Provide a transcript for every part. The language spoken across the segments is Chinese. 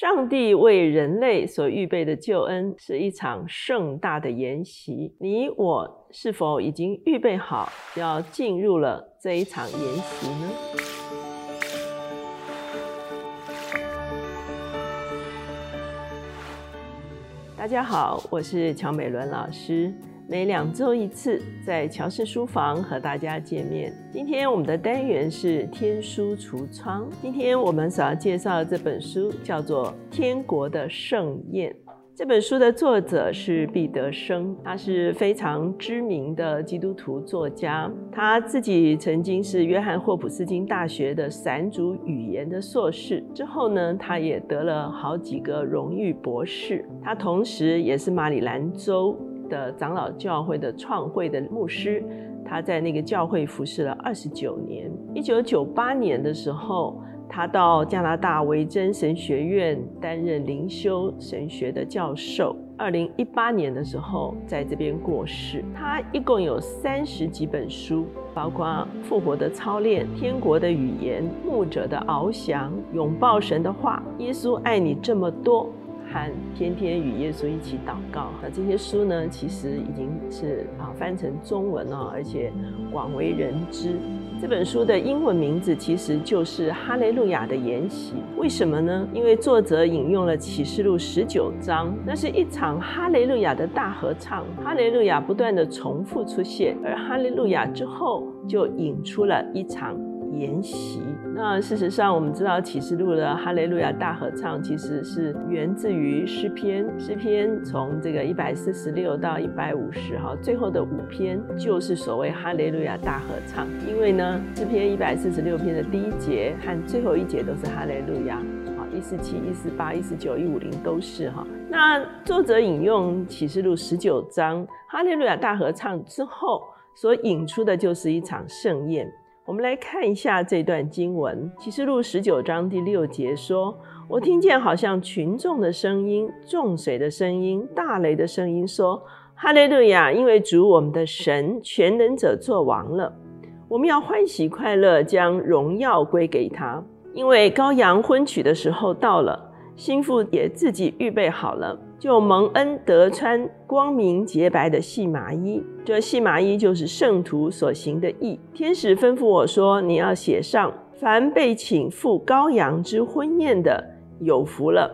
上帝为人类所预备的救恩是一场盛大的筵席，你我是否已经预备好要进入了这一场筵席呢？大家好，我是乔美伦老师。每两周一次，在乔氏书房和大家见面。今天我们的单元是天书橱窗。今天我们所要介绍的这本书叫做《天国的盛宴》。这本书的作者是毕德生，他是非常知名的基督徒作家。他自己曾经是约翰霍普斯金大学的散主语言的硕士，之后呢，他也得了好几个荣誉博士。他同时也是马里兰州。的长老教会的创会的牧师，他在那个教会服侍了二十九年。一九九八年的时候，他到加拿大维珍神学院担任灵修神学的教授。二零一八年的时候，在这边过世。他一共有三十几本书，包括《复活的操练》《天国的语言》《牧者的翱翔》《拥抱神的话》《耶稣爱你这么多》。和天天与耶稣一起祷告，那这些书呢，其实已经是啊翻成中文了，而且广为人知。这本书的英文名字其实就是《哈雷路亚的筵席》。为什么呢？因为作者引用了启示录十九章，那是一场哈雷路亚的大合唱，哈雷路亚不断的重复出现，而哈雷路亚之后就引出了一场。筵席。那事实上，我们知道启示录的哈雷路亚大合唱其实是源自于诗篇。诗篇从这个一百四十六到一百五十哈，最后的五篇就是所谓哈雷路亚大合唱。因为呢，诗篇一百四十六篇的第一节和最后一节都是哈雷路亚，好，一四七、一四八、一四九、一五零都是哈。那作者引用启示录十九章哈雷路亚大合唱之后，所引出的就是一场盛宴。我们来看一下这段经文，《启示录》十九章第六节说：“我听见好像群众的声音、众水的声音、大雷的声音，说：哈利路亚！因为主我们的神全能者作王了，我们要欢喜快乐，将荣耀归给他。因为羔羊婚娶的时候到了，心腹也自己预备好了。”就蒙恩得穿光明洁白的细麻衣，这细麻衣就是圣徒所行的义。天使吩咐我说：“你要写上，凡被请赴羔羊之婚宴的，有福了。”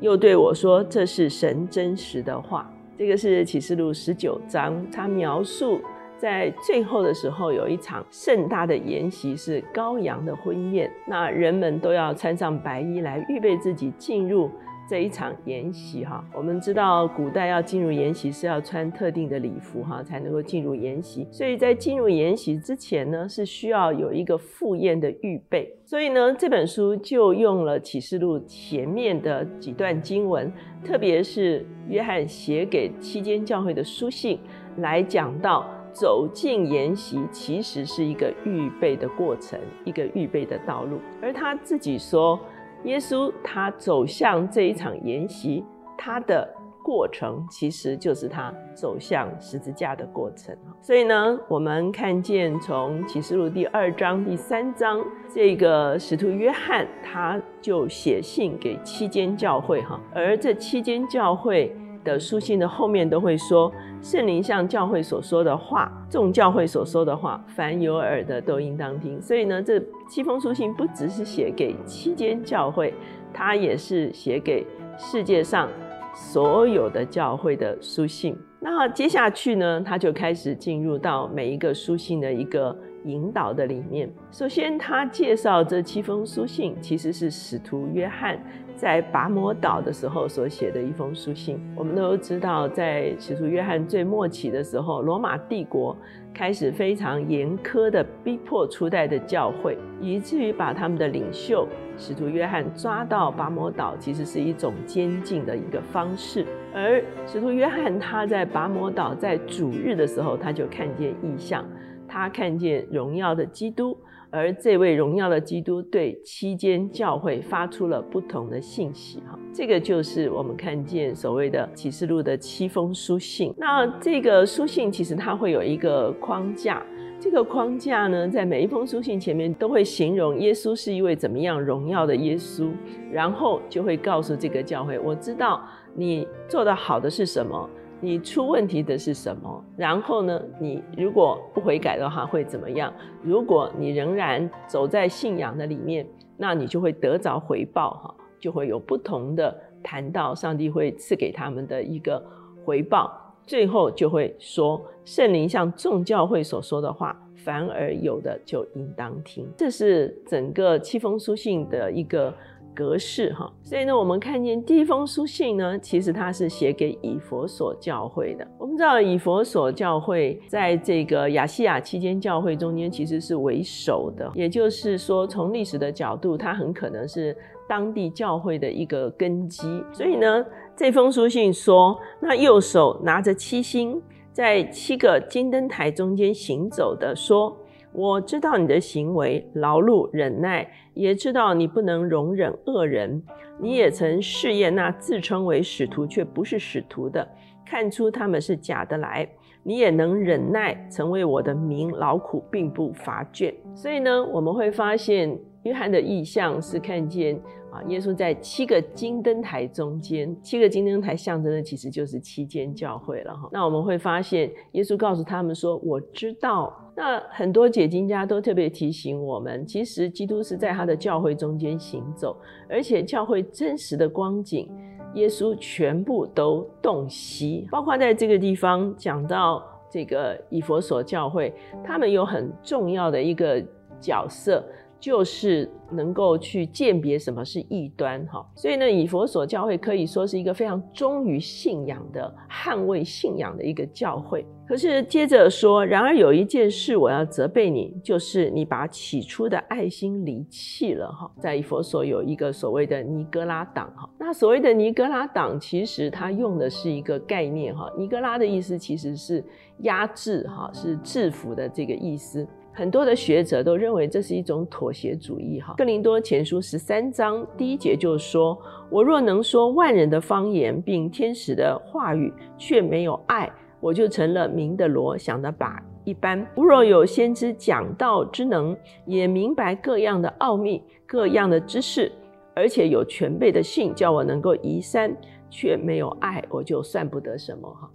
又对我说：“这是神真实的话。”这个是启示录十九章，他描述在最后的时候有一场盛大的筵席，是羔羊的婚宴。那人们都要穿上白衣来预备自己进入。这一场筵席哈，我们知道古代要进入筵席是要穿特定的礼服哈，才能够进入筵席。所以在进入筵席之前呢，是需要有一个赴宴的预备。所以呢，这本书就用了启示录前面的几段经文，特别是约翰写给七间教会的书信，来讲到走进筵席其实是一个预备的过程，一个预备的道路。而他自己说。耶稣他走向这一场筵席，他的过程其实就是他走向十字架的过程。所以呢，我们看见从启示录第二章、第三章，这个使徒约翰他就写信给七间教会哈，而这七间教会。的书信的后面都会说，圣灵向教会所说的话，众教会所说的话，凡有耳的都应当听。所以呢，这七封书信不只是写给七间教会，它也是写给世界上所有的教会的书信。那接下去呢，他就开始进入到每一个书信的一个引导的里面。首先，他介绍这七封书信其实是使徒约翰。在拔摩岛的时候所写的一封书信，我们都知道，在使徒约翰最末期的时候，罗马帝国开始非常严苛的逼迫初代的教会，以至于把他们的领袖使徒约翰抓到拔摩岛，其实是一种监禁的一个方式。而使徒约翰他在拔摩岛在主日的时候，他就看见异象，他看见荣耀的基督。而这位荣耀的基督对七间教会发出了不同的信息，哈，这个就是我们看见所谓的启示录的七封书信。那这个书信其实它会有一个框架，这个框架呢，在每一封书信前面都会形容耶稣是一位怎么样荣耀的耶稣，然后就会告诉这个教会，我知道你做的好的是什么，你出问题的是什么，然后呢，你如果不悔改的话会怎么样？如果你仍然走在信仰的里面，那你就会得着回报哈，就会有不同的谈到上帝会赐给他们的一个回报。最后就会说，圣灵像众教会所说的话，凡而有的就应当听。这是整个七封书信的一个格式哈。所以呢，我们看见第一封书信呢，其实它是写给以佛所教会的。我们知道以佛所教会在这个亚细亚期间教会中间其实是为首的，也就是说，从历史的角度，它很可能是当地教会的一个根基。所以呢。这封书信说：“那右手拿着七星，在七个金灯台中间行走的，说：我知道你的行为，劳碌忍耐，也知道你不能容忍恶人。你也曾试验那自称为使徒却不是使徒的，看出他们是假的来。你也能忍耐，成为我的名，劳苦并不乏倦。所以呢，我们会发现约翰的意象是看见。”啊，耶稣在七个金灯台中间，七个金灯台象征的其实就是七间教会了哈。那我们会发现，耶稣告诉他们说：“我知道。”那很多解经家都特别提醒我们，其实基督是在他的教会中间行走，而且教会真实的光景，耶稣全部都洞悉，包括在这个地方讲到这个以佛所教会，他们有很重要的一个角色。就是能够去鉴别什么是异端，哈，所以呢，以佛所教会可以说是一个非常忠于信仰的、捍卫信仰的一个教会。可是接着说，然而有一件事我要责备你，就是你把起初的爱心离弃了，哈。在以佛所有一个所谓的尼哥拉党，哈，那所谓的尼哥拉党，其实它用的是一个概念，哈，尼哥拉的意思其实是压制，哈，是制服的这个意思。很多的学者都认为这是一种妥协主义。哈，哥林多前书十三章第一节就说：“我若能说万人的方言，并天使的话语，却没有爱，我就成了明的罗，想的把一般。吾若有先知讲道之能，也明白各样的奥秘、各样的知识，而且有全备的信，叫我能够移山，却没有爱，我就算不得什么。”哈，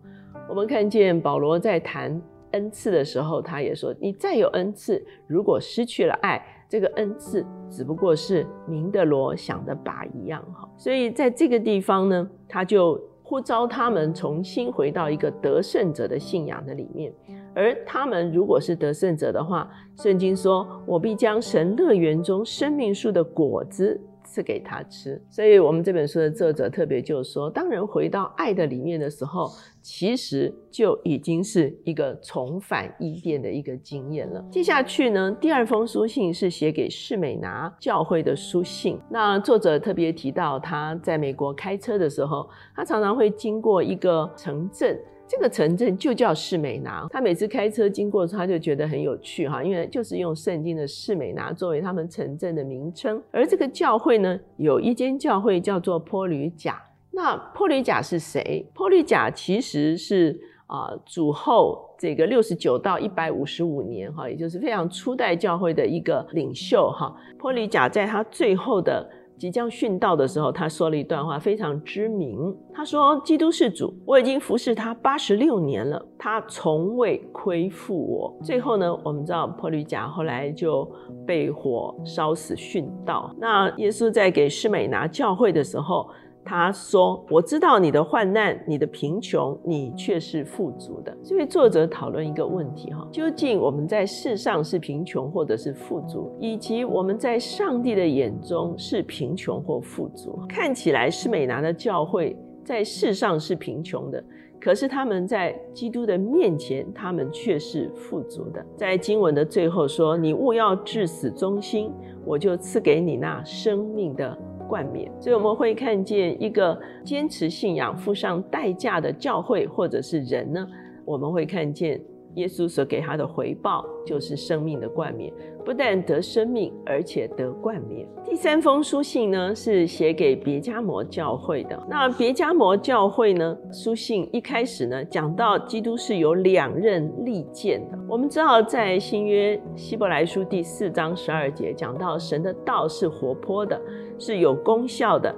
我们看见保罗在谈。恩赐的时候，他也说：“你再有恩赐，如果失去了爱，这个恩赐只不过是明的罗想的靶一样。”哈，所以在这个地方呢，他就呼召他们重新回到一个得胜者的信仰的里面。而他们如果是得胜者的话，圣经说：“我必将神乐园中生命树的果子。”赐给他吃，所以我们这本书的作者特别就说，当人回到爱的里面的时候，其实就已经是一个重返伊甸的一个经验了。接下去呢，第二封书信是写给士美拿教会的书信。那作者特别提到，他在美国开车的时候，他常常会经过一个城镇。这个城镇就叫士美拿，他每次开车经过，他就觉得很有趣哈，因为就是用圣经的士美拿作为他们城镇的名称。而这个教会呢，有一间教会叫做坡吕甲。那坡吕甲是谁？坡吕甲其实是啊主后这个六十九到一百五十五年哈，也就是非常初代教会的一个领袖哈。坡吕甲在他最后的。即将殉道的时候，他说了一段话，非常知名。他说：“基督是主，我已经服侍他八十六年了，他从未亏负我。”最后呢，我们知道破吕贾后来就被火烧死殉道。那耶稣在给施美拿教会的时候。他说：“我知道你的患难，你的贫穷，你却是富足的。”这位作者讨论一个问题：哈，究竟我们在世上是贫穷或者是富足，以及我们在上帝的眼中是贫穷或富足？看起来是美拿的教会在世上是贫穷的，可是他们在基督的面前，他们却是富足的。在经文的最后说：“你勿要至死忠心，我就赐给你那生命的。”冠冕，所以我们会看见一个坚持信仰、付上代价的教会或者是人呢？我们会看见耶稣所给他的回报就是生命的冠冕，不但得生命，而且得冠冕。第三封书信呢，是写给别加摩教会的。那别加摩教会呢，书信一开始呢，讲到基督是有两刃利剑的。我们知道，在新约希伯来书第四章十二节讲到，神的道是活泼的，是有功效的，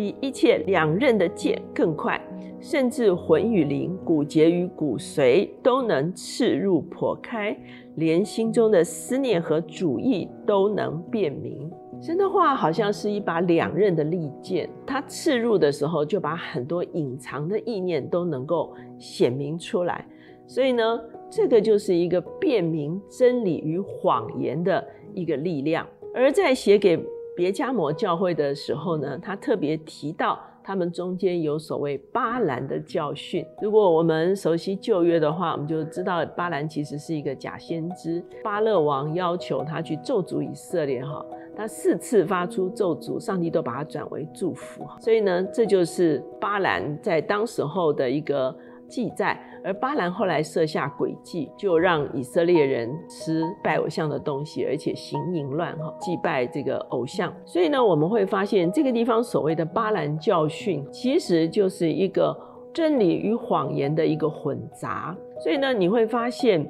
比一切两刃的剑更快。甚至魂与灵、骨节与骨髓都能刺入破开，连心中的思念和主意都能辨明。神的话好像是一把两刃的利剑，它刺入的时候，就把很多隐藏的意念都能够显明出来。所以呢，这个就是一个辨明真理与谎言的一个力量。而在写给别加摩教会的时候呢，他特别提到。他们中间有所谓巴兰的教训。如果我们熟悉旧约的话，我们就知道巴兰其实是一个假先知。巴勒王要求他去咒诅以色列，哈，他四次发出咒诅，上帝都把它转为祝福。所以呢，这就是巴兰在当时候的一个。记载，而巴兰后来设下诡计，就让以色列人吃拜偶像的东西，而且行淫乱，哈，祭拜这个偶像。所以呢，我们会发现这个地方所谓的巴兰教训，其实就是一个真理与谎言的一个混杂。所以呢，你会发现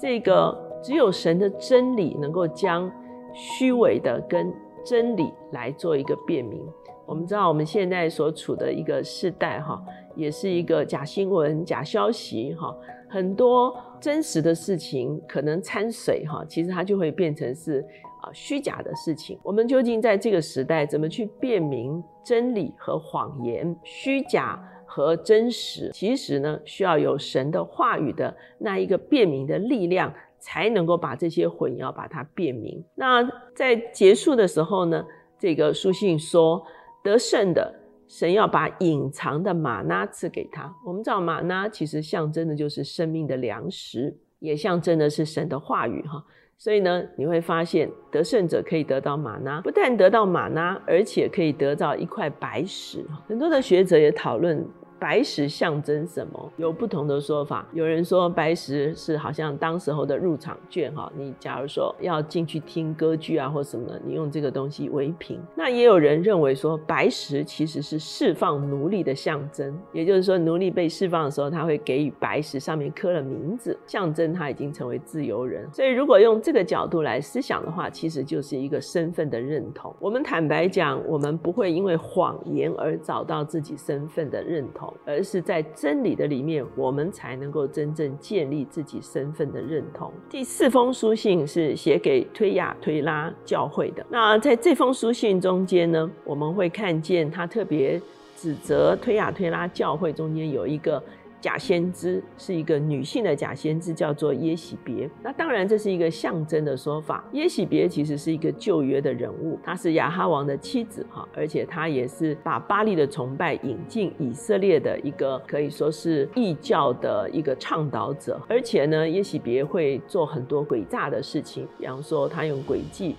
这个只有神的真理能够将虚伪的跟真理来做一个辨明。我们知道我们现在所处的一个世代，哈。也是一个假新闻、假消息，哈，很多真实的事情可能掺水，哈，其实它就会变成是啊虚假的事情。我们究竟在这个时代怎么去辨明真理和谎言、虚假和真实？其实呢，需要有神的话语的那一个辨明的力量，才能够把这些混淆把它辨明。那在结束的时候呢，这个书信说得胜的。神要把隐藏的玛纳赐给他。我们知道玛纳其实象征的就是生命的粮食，也象征的是神的话语哈。所以呢，你会发现得胜者可以得到玛纳，不但得到玛纳，而且可以得到一块白石。很多的学者也讨论。白石象征什么？有不同的说法。有人说白石是好像当时候的入场券哈，你假如说要进去听歌剧啊或什么的，你用这个东西为凭。那也有人认为说白石其实是释放奴隶的象征，也就是说奴隶被释放的时候，他会给予白石上面刻了名字，象征他已经成为自由人。所以如果用这个角度来思想的话，其实就是一个身份的认同。我们坦白讲，我们不会因为谎言而找到自己身份的认同。而是在真理的里面，我们才能够真正建立自己身份的认同。第四封书信是写给推亚推拉教会的。那在这封书信中间呢，我们会看见他特别指责推亚推拉教会中间有一个。假先知是一个女性的假先知，叫做耶喜别。那当然，这是一个象征的说法。耶喜别其实是一个旧约的人物，她是亚哈王的妻子哈，而且她也是把巴利的崇拜引进以色列的一个可以说是异教的一个倡导者。而且呢，耶喜别会做很多诡诈的事情，比方说他用诡计。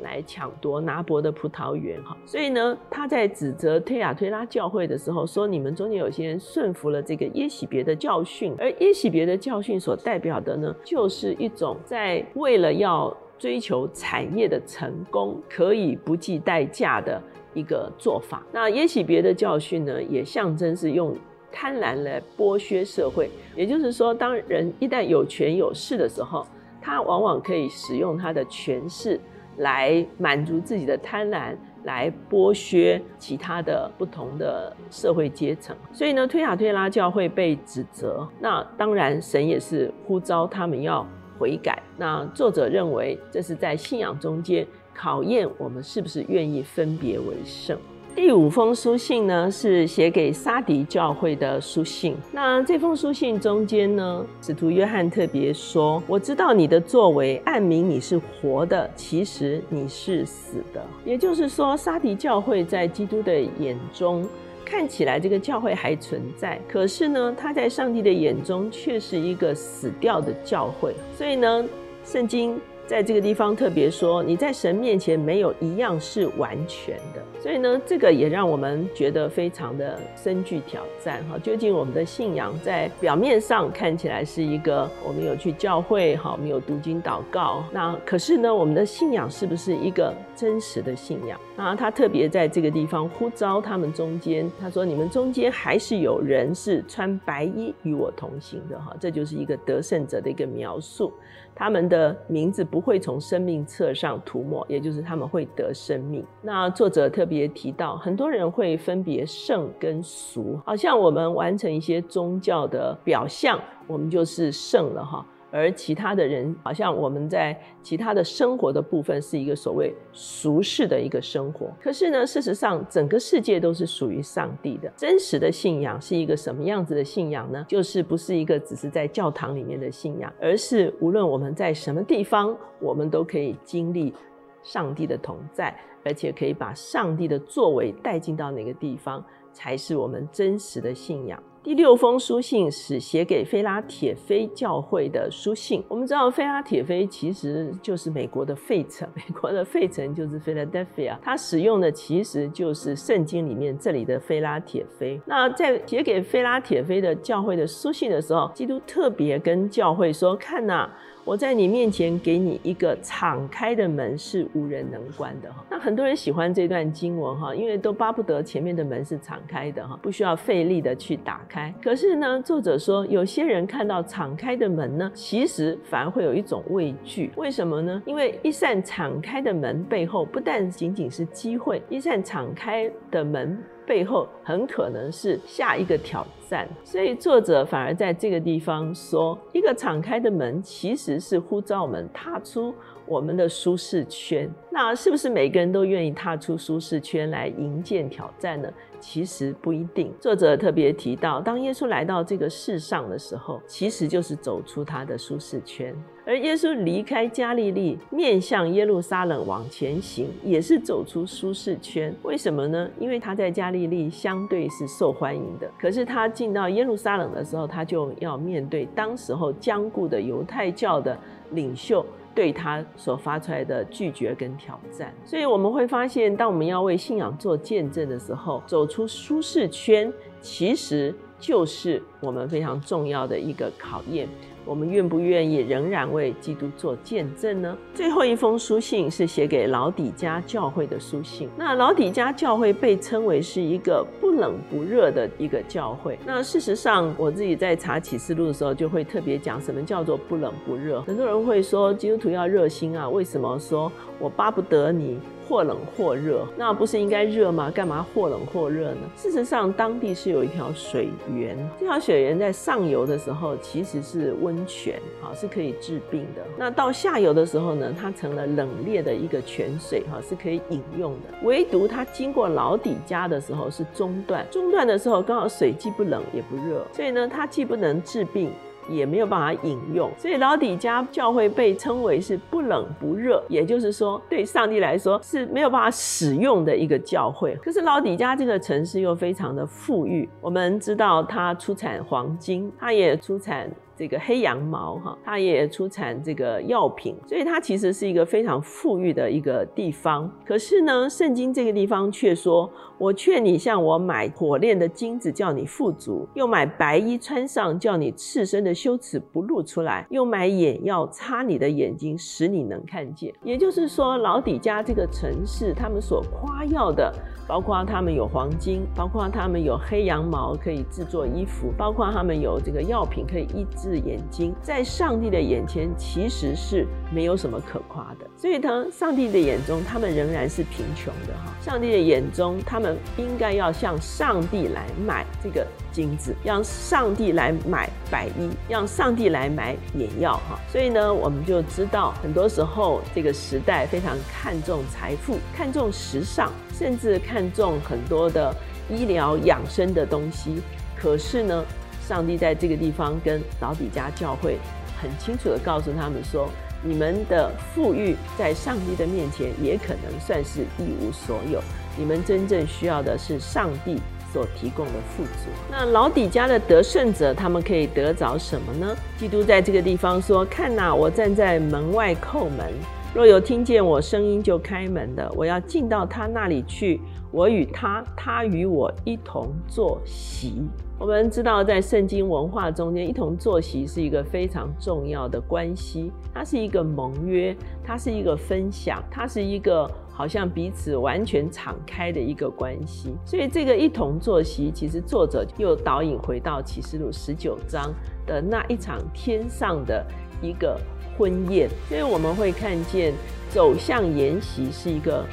来抢夺拿伯的葡萄园，哈，所以呢，他在指责推亚推拉教会的时候，说你们中间有些人顺服了这个耶喜别的教训，而耶喜别的教训所代表的呢，就是一种在为了要追求产业的成功，可以不计代价的一个做法。那耶喜别的教训呢，也象征是用贪婪来剥削社会，也就是说，当人一旦有权有势的时候，他往往可以使用他的权势。来满足自己的贪婪，来剥削其他的不同的社会阶层。所以呢，推雅推拉教会被指责。那当然，神也是呼召他们要悔改。那作者认为，这是在信仰中间考验我们是不是愿意分别为圣。第五封书信呢，是写给沙迪教会的书信。那这封书信中间呢，使徒约翰特别说：“我知道你的作为，暗明你是活的，其实你是死的。”也就是说，沙迪教会在基督的眼中看起来这个教会还存在，可是呢，他在上帝的眼中却是一个死掉的教会。所以呢，圣经在这个地方特别说，你在神面前没有一样是完全的。所以呢，这个也让我们觉得非常的深具挑战哈。究竟我们的信仰在表面上看起来是一个，我们有去教会哈，我们有读经祷告，那可是呢，我们的信仰是不是一个真实的信仰？那他特别在这个地方呼召他们中间，他说：“你们中间还是有人是穿白衣与我同行的哈。”这就是一个得胜者的一个描述。他们的名字不会从生命册上涂抹，也就是他们会得生命。那作者特别提到，很多人会分别圣跟俗，好像我们完成一些宗教的表象，我们就是圣了哈。而其他的人，好像我们在其他的生活的部分是一个所谓俗世的一个生活。可是呢，事实上整个世界都是属于上帝的。真实的信仰是一个什么样子的信仰呢？就是不是一个只是在教堂里面的信仰，而是无论我们在什么地方，我们都可以经历上帝的同在，而且可以把上帝的作为带进到哪个地方，才是我们真实的信仰。第六封书信是写给菲拉铁菲教会的书信。我们知道，菲拉铁菲其实就是美国的费城，美国的费城就是 Philadelphia，它使用的其实就是圣经里面这里的菲拉铁菲。那在写给菲拉铁菲的教会的书信的时候，基督特别跟教会说：“看呐。”我在你面前给你一个敞开的门，是无人能关的哈。那很多人喜欢这段经文哈，因为都巴不得前面的门是敞开的哈，不需要费力的去打开。可是呢，作者说有些人看到敞开的门呢，其实反而会有一种畏惧。为什么呢？因为一扇敞开的门背后，不但仅仅是机会，一扇敞开的门。背后很可能是下一个挑战，所以作者反而在这个地方说，一个敞开的门其实是呼召我们踏出我们的舒适圈。那是不是每个人都愿意踏出舒适圈来迎接挑战呢？其实不一定。作者特别提到，当耶稣来到这个世上的时候，其实就是走出他的舒适圈。而耶稣离开加利利，面向耶路撒冷往前行，也是走出舒适圈。为什么呢？因为他在加利利相对是受欢迎的，可是他进到耶路撒冷的时候，他就要面对当时候僵固的犹太教的领袖对他所发出来的拒绝跟挑战。所以我们会发现，当我们要为信仰做见证的时候，走出舒适圈，其实就是我们非常重要的一个考验。我们愿不愿意仍然为基督做见证呢？最后一封书信是写给老底家教会的书信。那老底家教会被称为是一个不冷不热的一个教会。那事实上，我自己在查启示录的时候，就会特别讲什么叫做不冷不热。很多人会说基督徒要热心啊，为什么说我巴不得你？或冷或热，那不是应该热吗？干嘛或冷或热呢？事实上，当地是有一条水源，这条水源在上游的时候其实是温泉，哈，是可以治病的。那到下游的时候呢，它成了冷冽的一个泉水，哈，是可以饮用的。唯独它经过老底家的时候是中断，中断的时候刚好水既不冷也不热，所以呢，它既不能治病。也没有办法引用，所以老底家教会被称为是不冷不热，也就是说，对上帝来说是没有办法使用的一个教会。可是老底家这个城市又非常的富裕，我们知道它出产黄金，它也出产。这个黑羊毛哈，它也出产这个药品，所以它其实是一个非常富裕的一个地方。可是呢，圣经这个地方却说：“我劝你向我买火炼的金子，叫你富足；又买白衣穿上，叫你赤身的羞耻不露出来；又买眼药擦你的眼睛，使你能看见。”也就是说，老底家这个城市，他们所夸耀的。包括他们有黄金，包括他们有黑羊毛可以制作衣服，包括他们有这个药品可以医治眼睛，在上帝的眼前其实是没有什么可夸的。所以呢，上帝的眼中他们仍然是贫穷的哈。上帝的眼中，他们应该要向上帝来买这个金子，让上帝来买百衣，让上帝来买眼药哈。所以呢，我们就知道，很多时候这个时代非常看重财富，看重时尚。甚至看重很多的医疗养生的东西，可是呢，上帝在这个地方跟老底家教会很清楚的告诉他们说：你们的富裕在上帝的面前也可能算是一无所有。你们真正需要的是上帝所提供的富足。那老底家的得胜者，他们可以得着什么呢？基督在这个地方说：“看呐，我站在门外叩门，若有听见我声音就开门的，我要进到他那里去，我与他，他与我一同坐席。”我们知道，在圣经文化中间，一同坐席是一个非常重要的关系，它是一个盟约，它是一个分享，它是一个好像彼此完全敞开的一个关系。所以，这个一同坐席，其实作者又导引回到启示录十九章的那一场天上的一个婚宴。所以，我们会看见走向筵席是一个。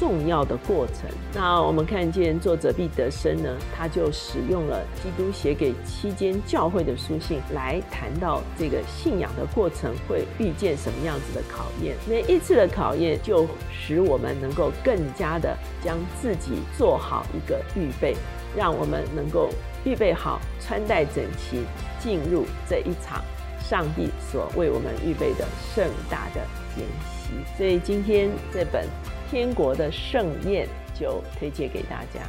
重要的过程。那我们看见作者毕德生呢，他就使用了基督写给七间教会的书信来谈到这个信仰的过程会遇见什么样子的考验。每一次的考验就使我们能够更加的将自己做好一个预备，让我们能够预备好穿戴整齐，进入这一场上帝所为我们预备的盛大的筵席。所以今天这本。天国的盛宴就推荐给大家。